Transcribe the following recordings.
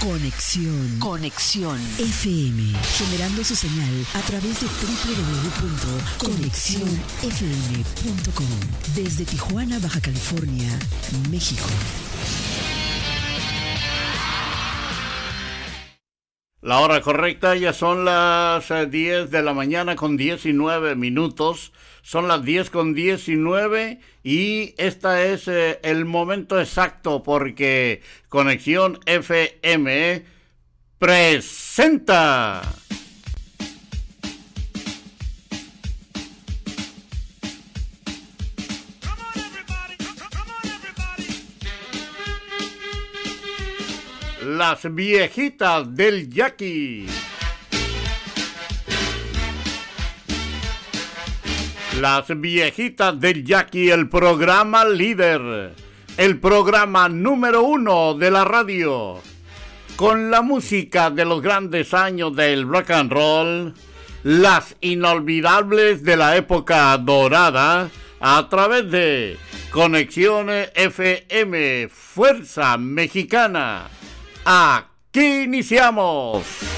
Conexión. Conexión. FM. Generando su señal a través de www.conexionfm.com. Desde Tijuana, Baja California, México. La hora correcta ya son las 10 eh, de la mañana con 19 minutos. Son las 10 con 19 y este es eh, el momento exacto porque Conexión FM presenta. Las viejitas del Jackie. Las viejitas del Jackie, el programa líder, el programa número uno de la radio, con la música de los grandes años del rock and roll, las inolvidables de la época dorada, a través de Conexiones FM, Fuerza Mexicana. Aquí iniciamos.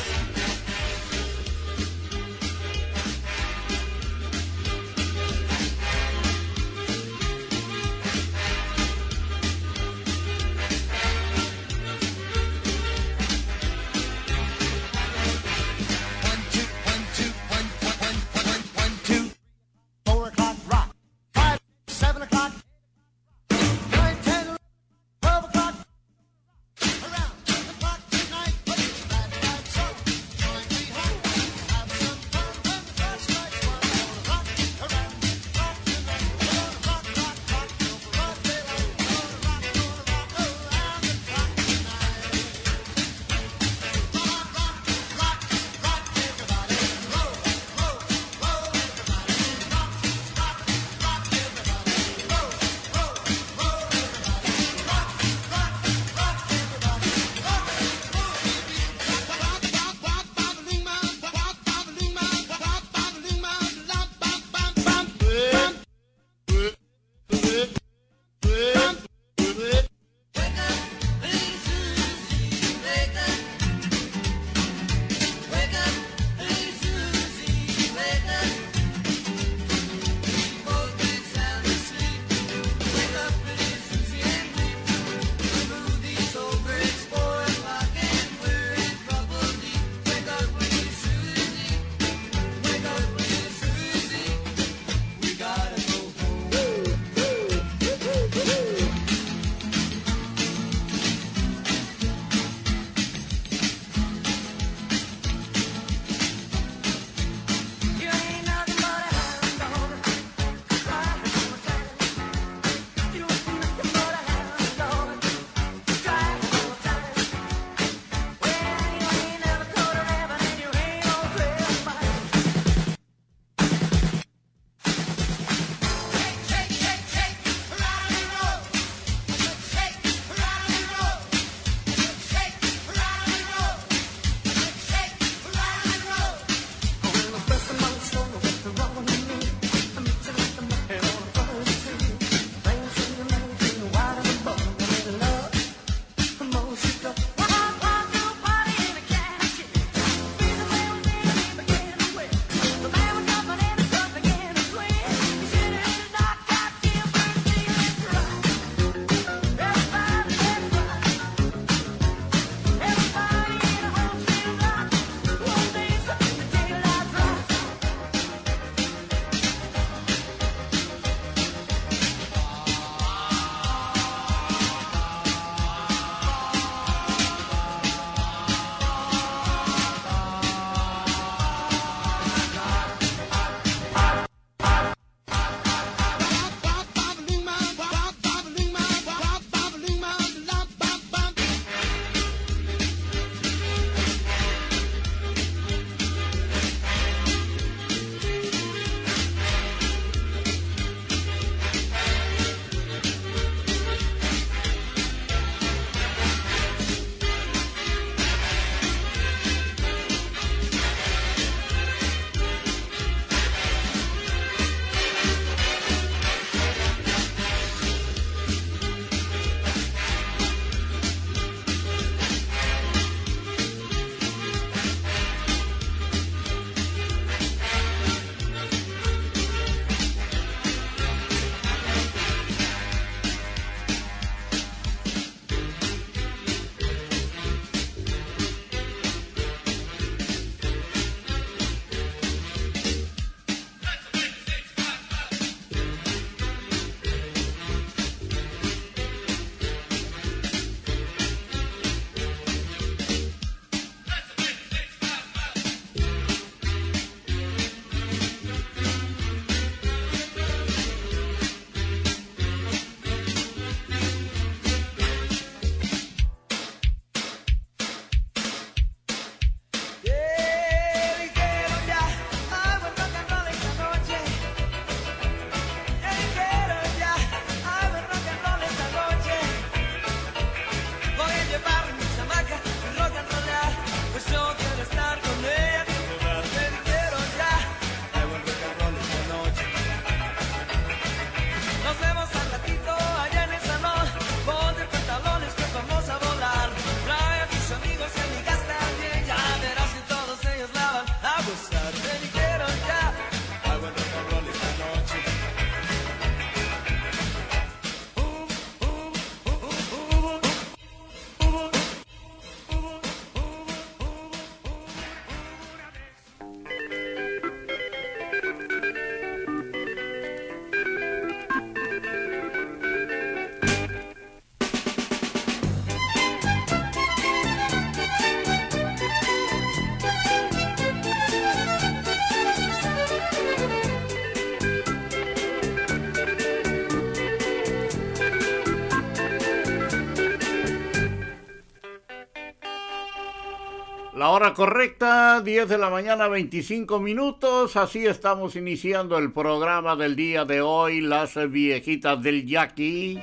Correcta, 10 de la mañana, 25 minutos. Así estamos iniciando el programa del día de hoy, Las Viejitas del Yaqui.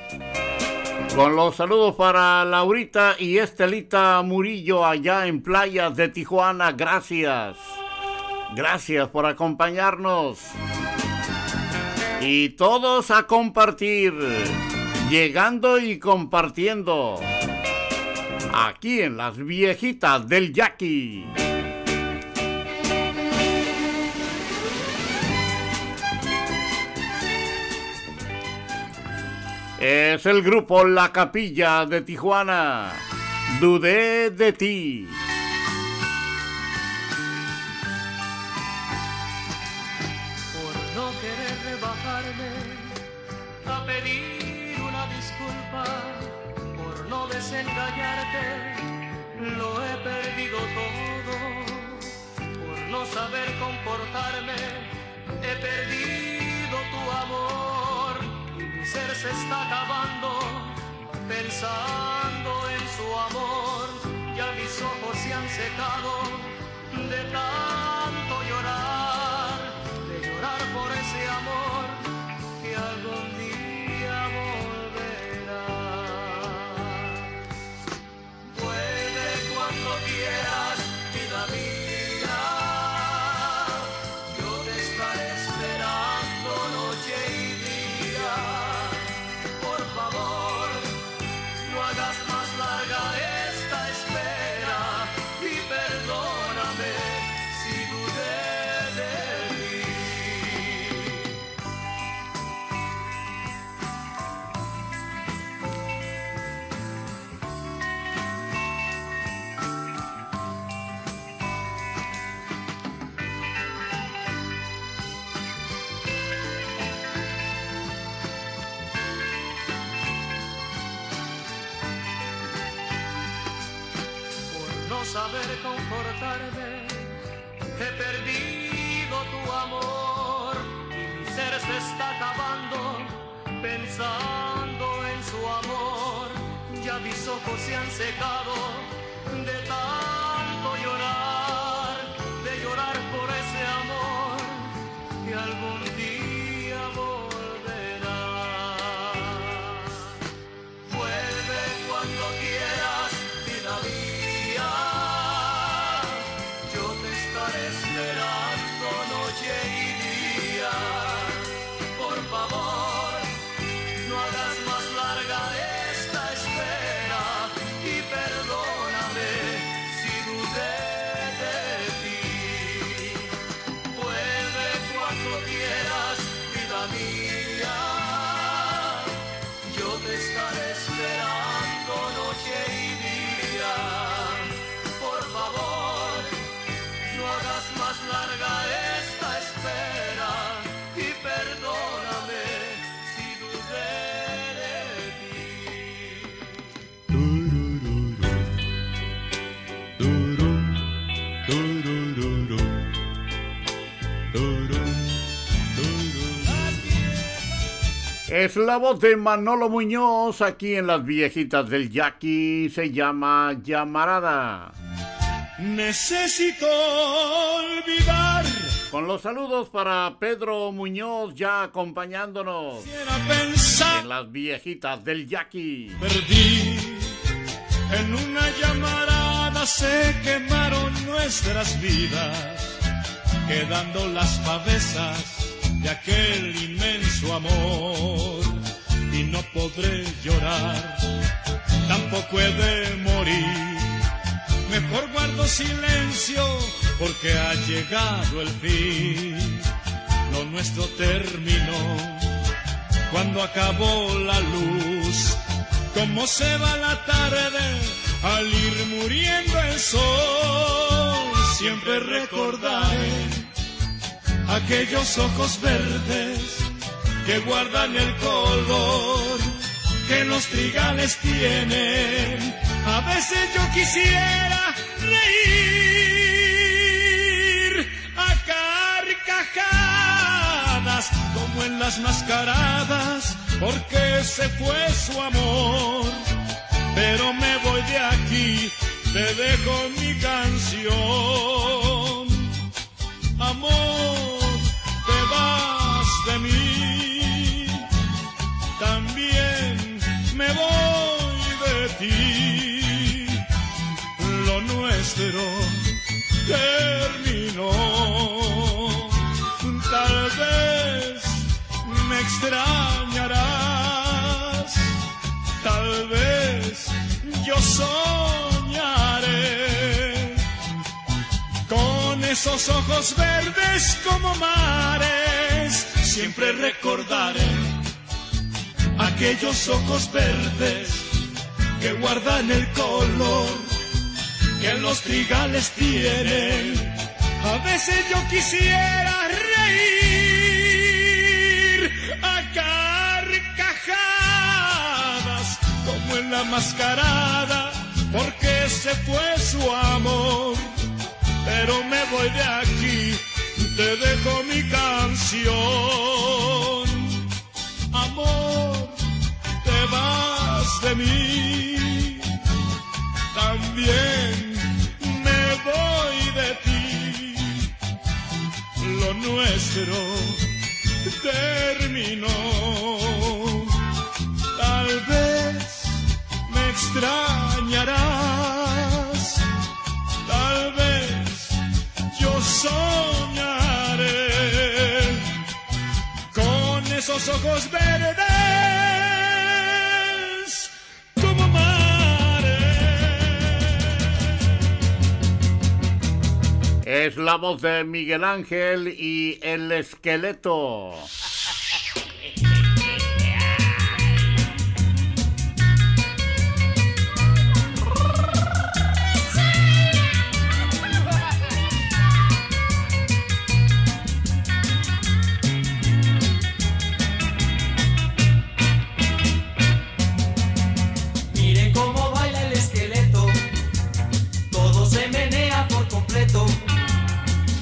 Con los saludos para Laurita y Estelita Murillo allá en playas de Tijuana. Gracias. Gracias por acompañarnos. Y todos a compartir. Llegando y compartiendo aquí en las viejitas del Yaqui. Es el grupo La Capilla de Tijuana. Dudé de ti. Pensando en su amor. Ya mis ojos se han secado de tanto saber comportarme. He perdido tu amor y mi ser se está acabando pensando en su amor. Ya mis ojos se han secado Es la voz de Manolo Muñoz aquí en las viejitas del Yaqui. Se llama Llamarada. Necesito olvidar. Con los saludos para Pedro Muñoz ya acompañándonos pensar. en las viejitas del Yaqui. Perdí. En una llamarada se quemaron nuestras vidas, quedando las pavesas de aquel inmenso amor. No podré llorar, tampoco he de morir. Mejor guardo silencio porque ha llegado el fin. Lo nuestro terminó cuando acabó la luz. Como se va la tarde al ir muriendo el sol. Siempre recordaré aquellos ojos verdes que guardan el color que los trigales tienen. A veces yo quisiera reír a carcajadas como en las mascaradas porque se fue su amor. Pero me voy de aquí te dejo mi canción. Amor, nuestro terminó. Tal vez me extrañarás, tal vez yo soñaré con esos ojos verdes como mares. Siempre recordaré aquellos ojos verdes que guardan el color que los trigales tienen. A veces yo quisiera reír a carcajadas como en la mascarada porque se fue su amor. Pero me voy de aquí, te dejo mi canción. Amor, te vas de mí también nuestro terminó. Tal vez me extrañarás. Tal vez yo soñaré con esos ojos verdes Es la voz de Miguel Ángel y el esqueleto.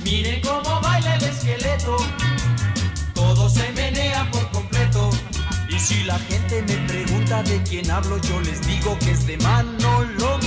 Miren cómo baila el esqueleto, todo se menea por completo. Y si la gente me pregunta de quién hablo, yo les digo que es de Manolo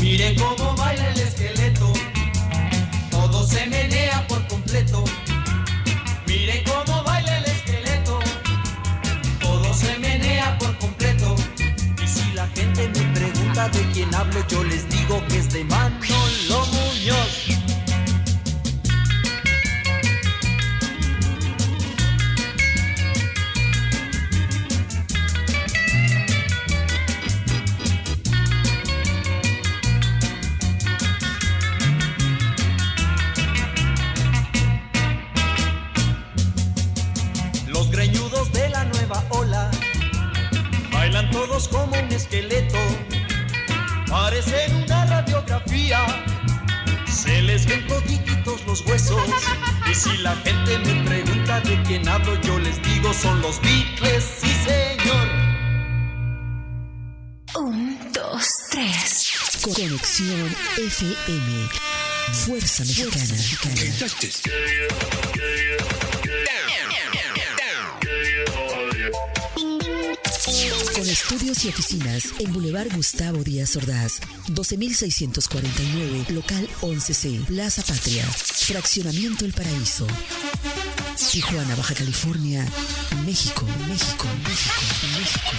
Miren cómo baila el esqueleto, todo se menea por completo. Miren cómo baila el esqueleto, todo se menea por completo. Y si la gente me pregunta de quién hablo, yo les digo que es de Manolo se les ven todititos los huesos. Y si la gente me pregunta de quién hablo, yo les digo son los Beatles, sí señor. Un, dos, tres. Conexión FM. Fuerza Mexicana. Con estudios y oficinas en Boulevard Gustavo Díaz Ordaz, 12649, local 11C, Plaza Patria, Fraccionamiento El Paraíso. Tijuana, Baja California, México, México, México, México.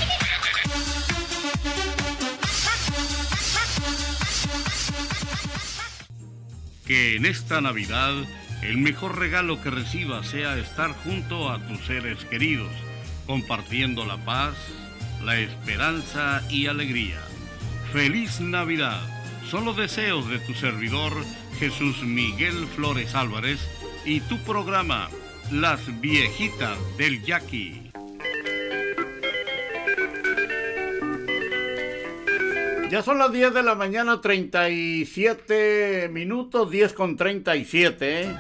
Que en esta Navidad el mejor regalo que recibas sea estar junto a tus seres queridos, compartiendo la paz, la esperanza y alegría. Feliz Navidad. Son los deseos de tu servidor Jesús Miguel Flores Álvarez y tu programa Las Viejitas del Yaqui. Ya son las 10 de la mañana, 37 minutos, 10 con 37.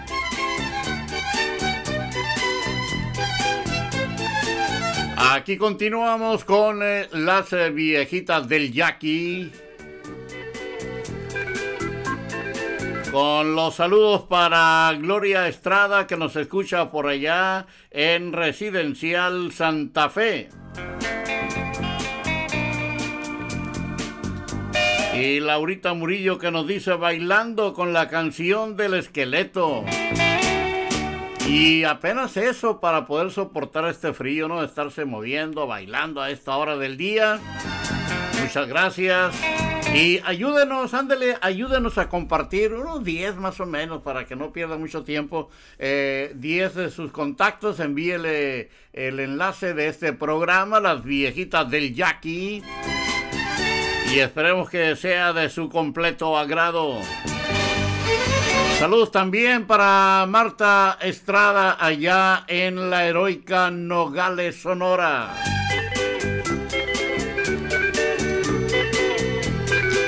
Aquí continuamos con eh, las eh, viejitas del Yaqui. Con los saludos para Gloria Estrada que nos escucha por allá en Residencial Santa Fe. Y Laurita Murillo que nos dice bailando con la canción del esqueleto. Y apenas eso para poder soportar este frío, ¿no? Estarse moviendo, bailando a esta hora del día. Muchas gracias. Y ayúdenos, ándele, ayúdenos a compartir unos 10 más o menos para que no pierda mucho tiempo. 10 eh, de sus contactos, envíele el enlace de este programa, Las Viejitas del Jackie. Y esperemos que sea de su completo agrado. Saludos también para Marta Estrada allá en la heroica Nogales, Sonora.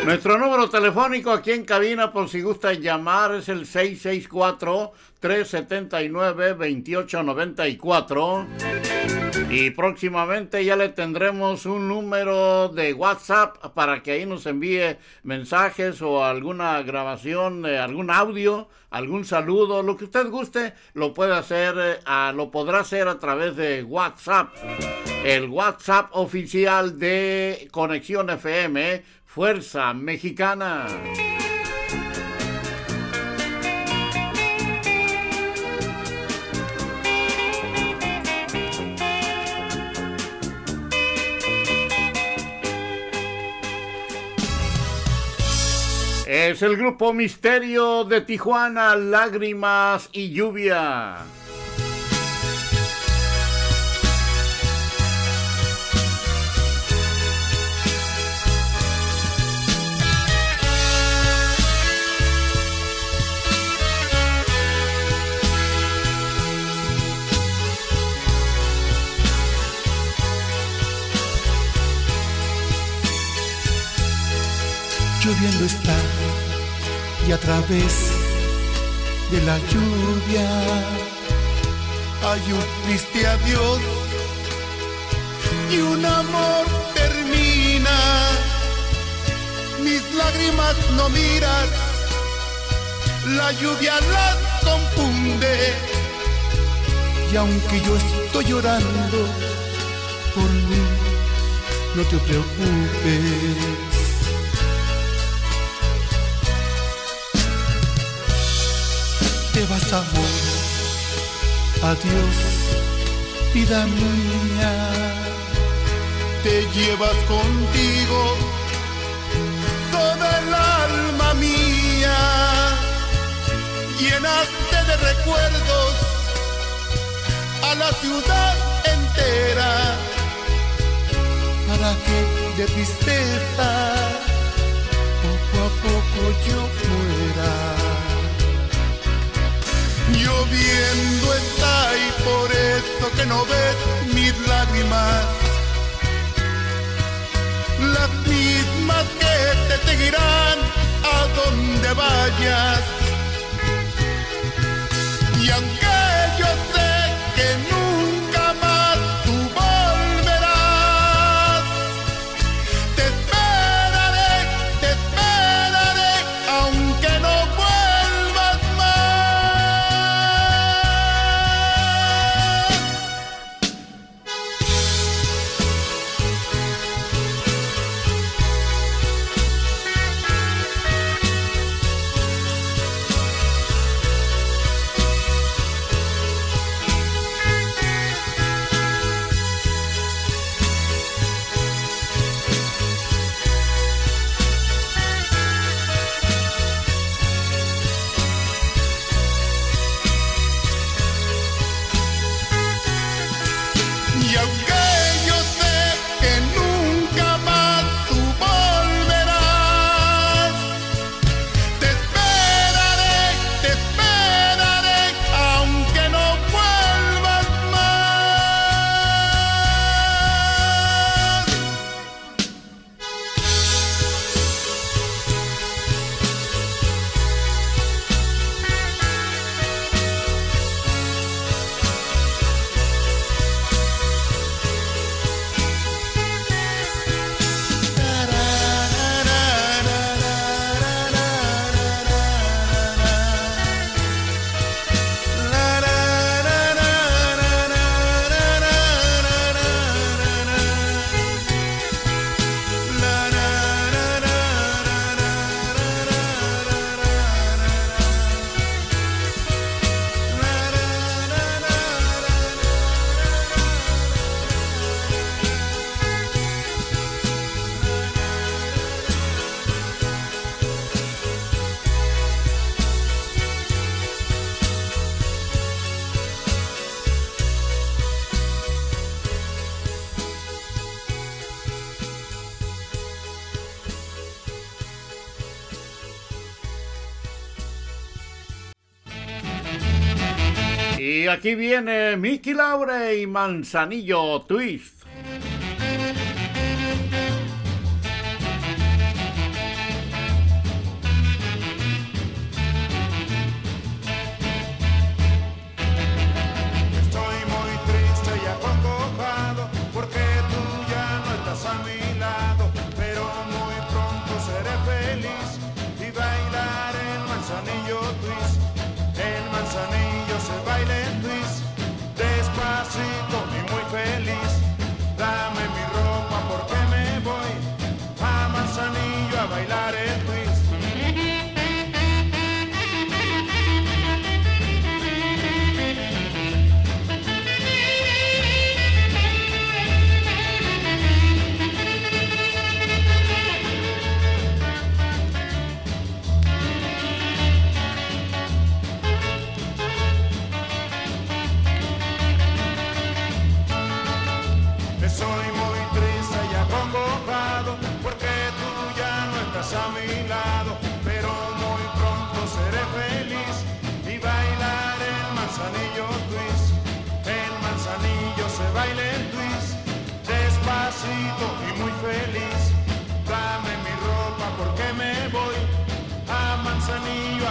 Nuestro número telefónico aquí en cabina por si gusta llamar es el 664-379-2894. Y próximamente ya le tendremos un número de WhatsApp para que ahí nos envíe mensajes o alguna grabación, algún audio, algún saludo, lo que usted guste, lo puede hacer, eh, lo podrá hacer a través de WhatsApp. El WhatsApp oficial de Conexión FM Fuerza Mexicana. Es el grupo Misterio de Tijuana, Lágrimas y Lluvia. Lloviendo está y a través de la lluvia hay un triste adiós y un amor termina. Mis lágrimas no miran, la lluvia las confunde y aunque yo estoy llorando por mí, no te preocupes te vas amor. Adiós, vida mía. Te llevas contigo toda el alma mía. Llenaste de recuerdos a la ciudad entera. Para que de tristeza poco a poco yo fuera lloviendo está y por eso que no ves mis lágrimas, las mismas que te seguirán a donde vayas. Aquí viene Mickey Laure y Manzanillo Twist.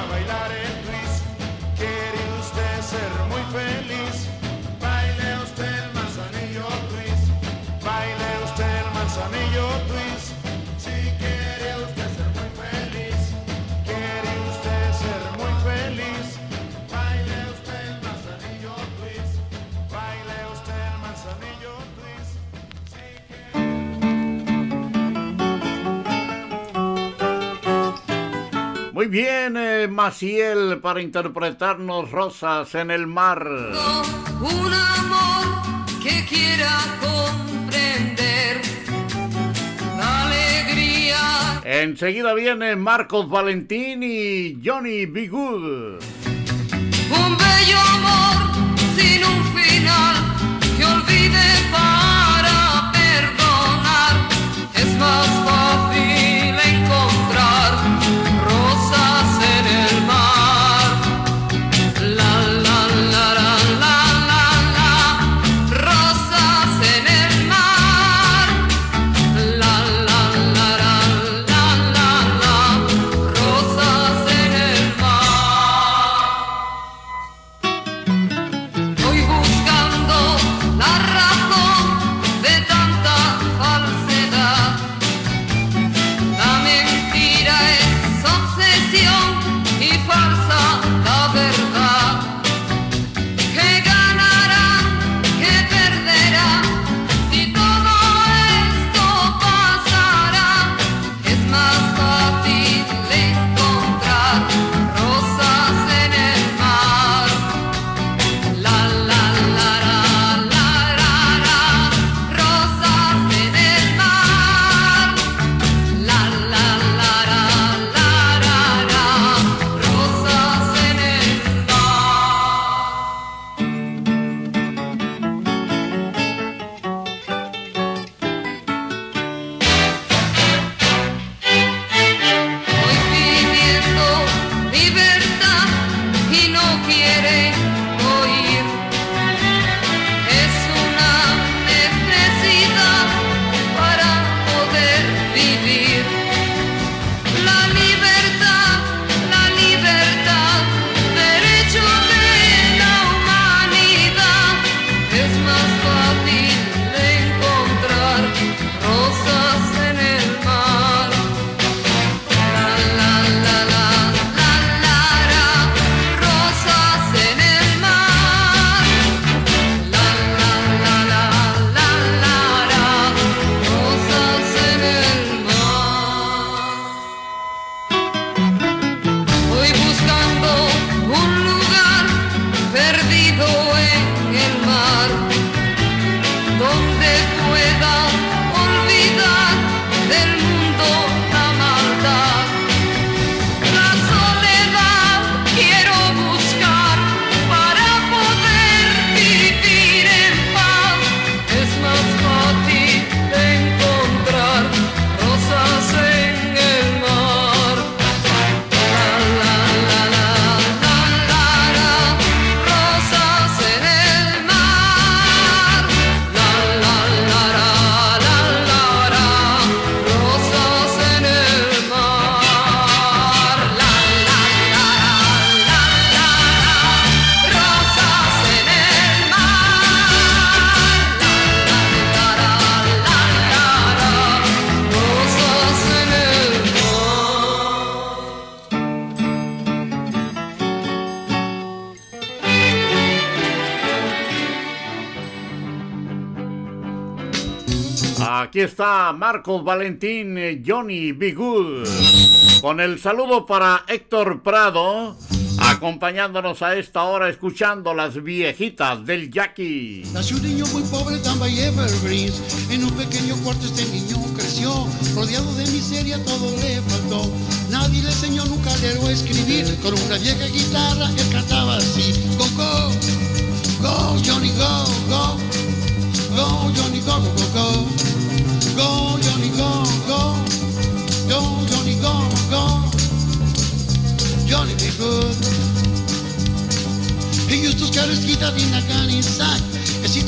Muy bien, eh, Maciel, para interpretarnos Rosas en el Mar. Un amor que quiera comprender la alegría. Enseguida viene Marcos Valentín y Johnny B. Good. Un bello amor sin un final que olvide para perdonar. Es más fácil encontrar rosas Está Marcos Valentín, eh, Johnny Be Good. Con el saludo para Héctor Prado, acompañándonos a esta hora escuchando las viejitas del Jackie. Nació un niño muy pobre tan Evergreens. En un pequeño cuarto este niño creció, rodeado de miseria todo le faltó. Nadie le enseñó nunca leer o escribir. Con una vieja guitarra él cantaba así: Go, go, go, Johnny, go, go, go, Johnny, go, go, go, go, Johnny, go, go, go, Johnny, go, go, Johnny, be good. He used to scare his guitar in a gunny sack.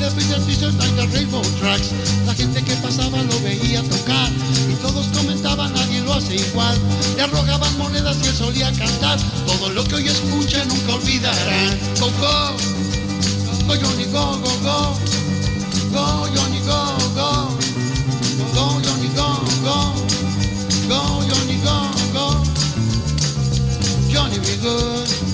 Taped the t-shirt like rainbow tracks. La gente que pasaba lo veía tocar y todos comentaban nadie lo hace igual. Le arrojaban monedas y él solía cantar. Todo lo que hoy escucha nunca olvidarán. Go go, go Johnny go go go, good.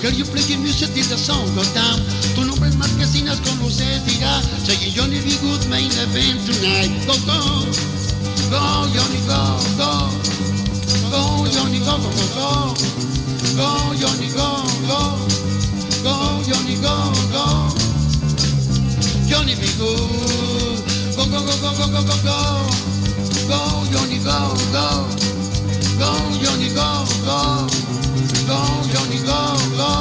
Hear you playing music till the sun go down Tu nombre en marquesinas con luces dirá Saying Johnny be good main event tonight. Go go. Go Johnny go go. Go Johnny go go go go. Go Johnny go go. Go Johnny go go. Johnny be good. Go, go, go, go, go, go, go, go. Go, Johnny, go, go. Go, Johnny, go, go. Go, Johnny, go, go.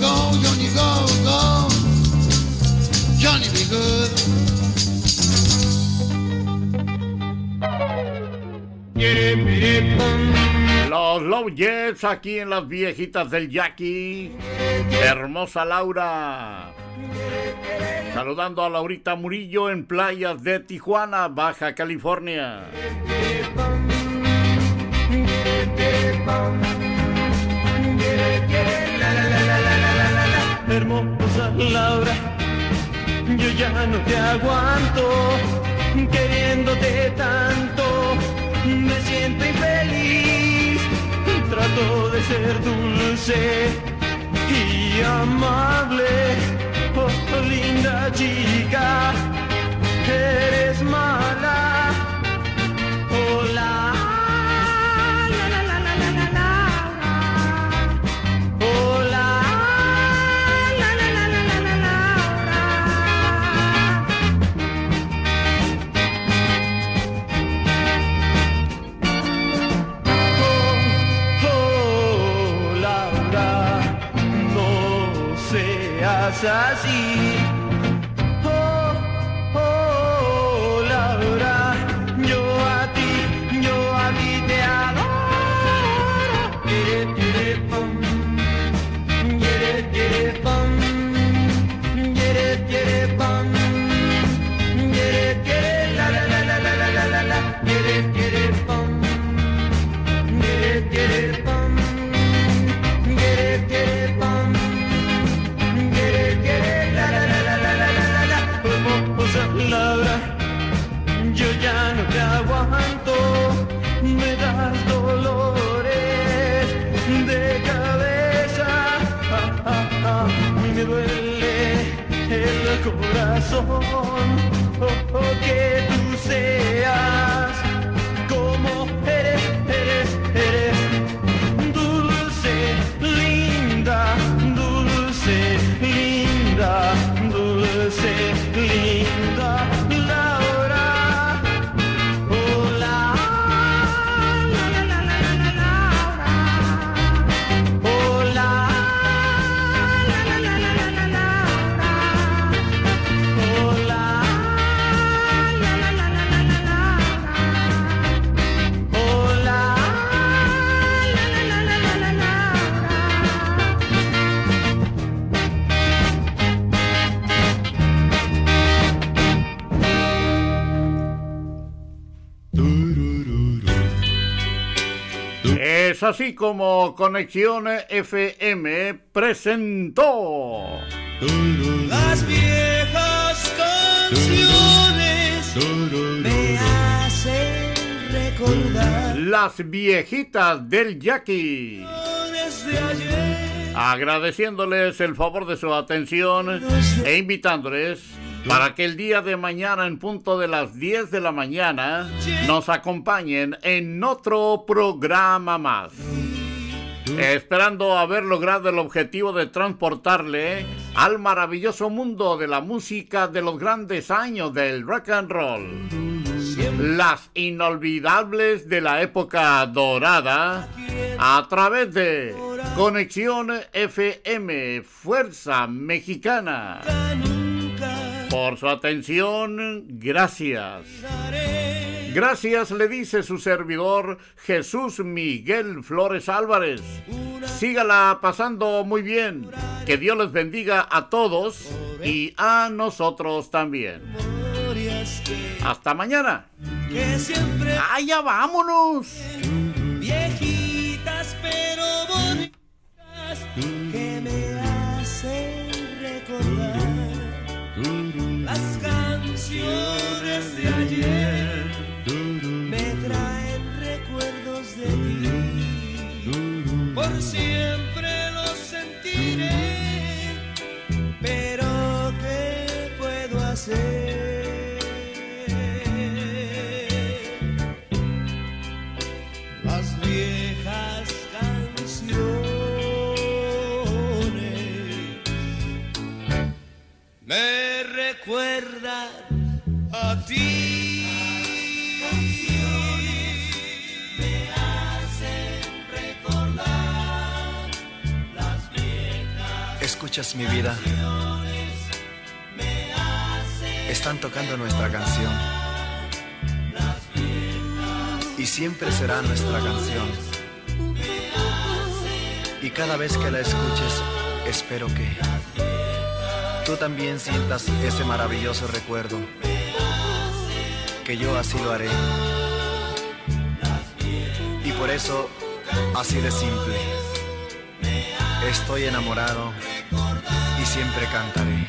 Go, Johnny, go, go. Johnny be good. Los Low Jets aquí en las viejitas del Jackie. Hermosa Laura. Saludando a Laurita Murillo en playas de Tijuana, Baja California. Hermosa Laura, yo ya no te aguanto, queriéndote tanto, me siento infeliz, trato de ser dulce y amable, oh linda chica, corazón, oh, oh, que tú seas Es así como Conexión FM presentó. Las viejas canciones me hacen recordar. Las viejitas del Jackie. Agradeciéndoles el favor de su atención e invitándoles para que el día de mañana en punto de las 10 de la mañana nos acompañen en otro programa más. Esperando haber logrado el objetivo de transportarle al maravilloso mundo de la música de los grandes años del rock and roll. Las inolvidables de la época dorada a través de Conexión FM Fuerza Mexicana. Por su atención, gracias. Gracias le dice su servidor Jesús Miguel Flores Álvarez. Sígala pasando muy bien. Que Dios les bendiga a todos y a nosotros también. Hasta mañana. ¡Allá vámonos! viejitas pero bonitas que me mi vida. Están tocando nuestra canción. Y siempre será nuestra canción. Y cada vez que la escuches, espero que tú también sientas ese maravilloso recuerdo. Que yo así lo haré. Y por eso, así de simple. Estoy enamorado y siempre cantaré.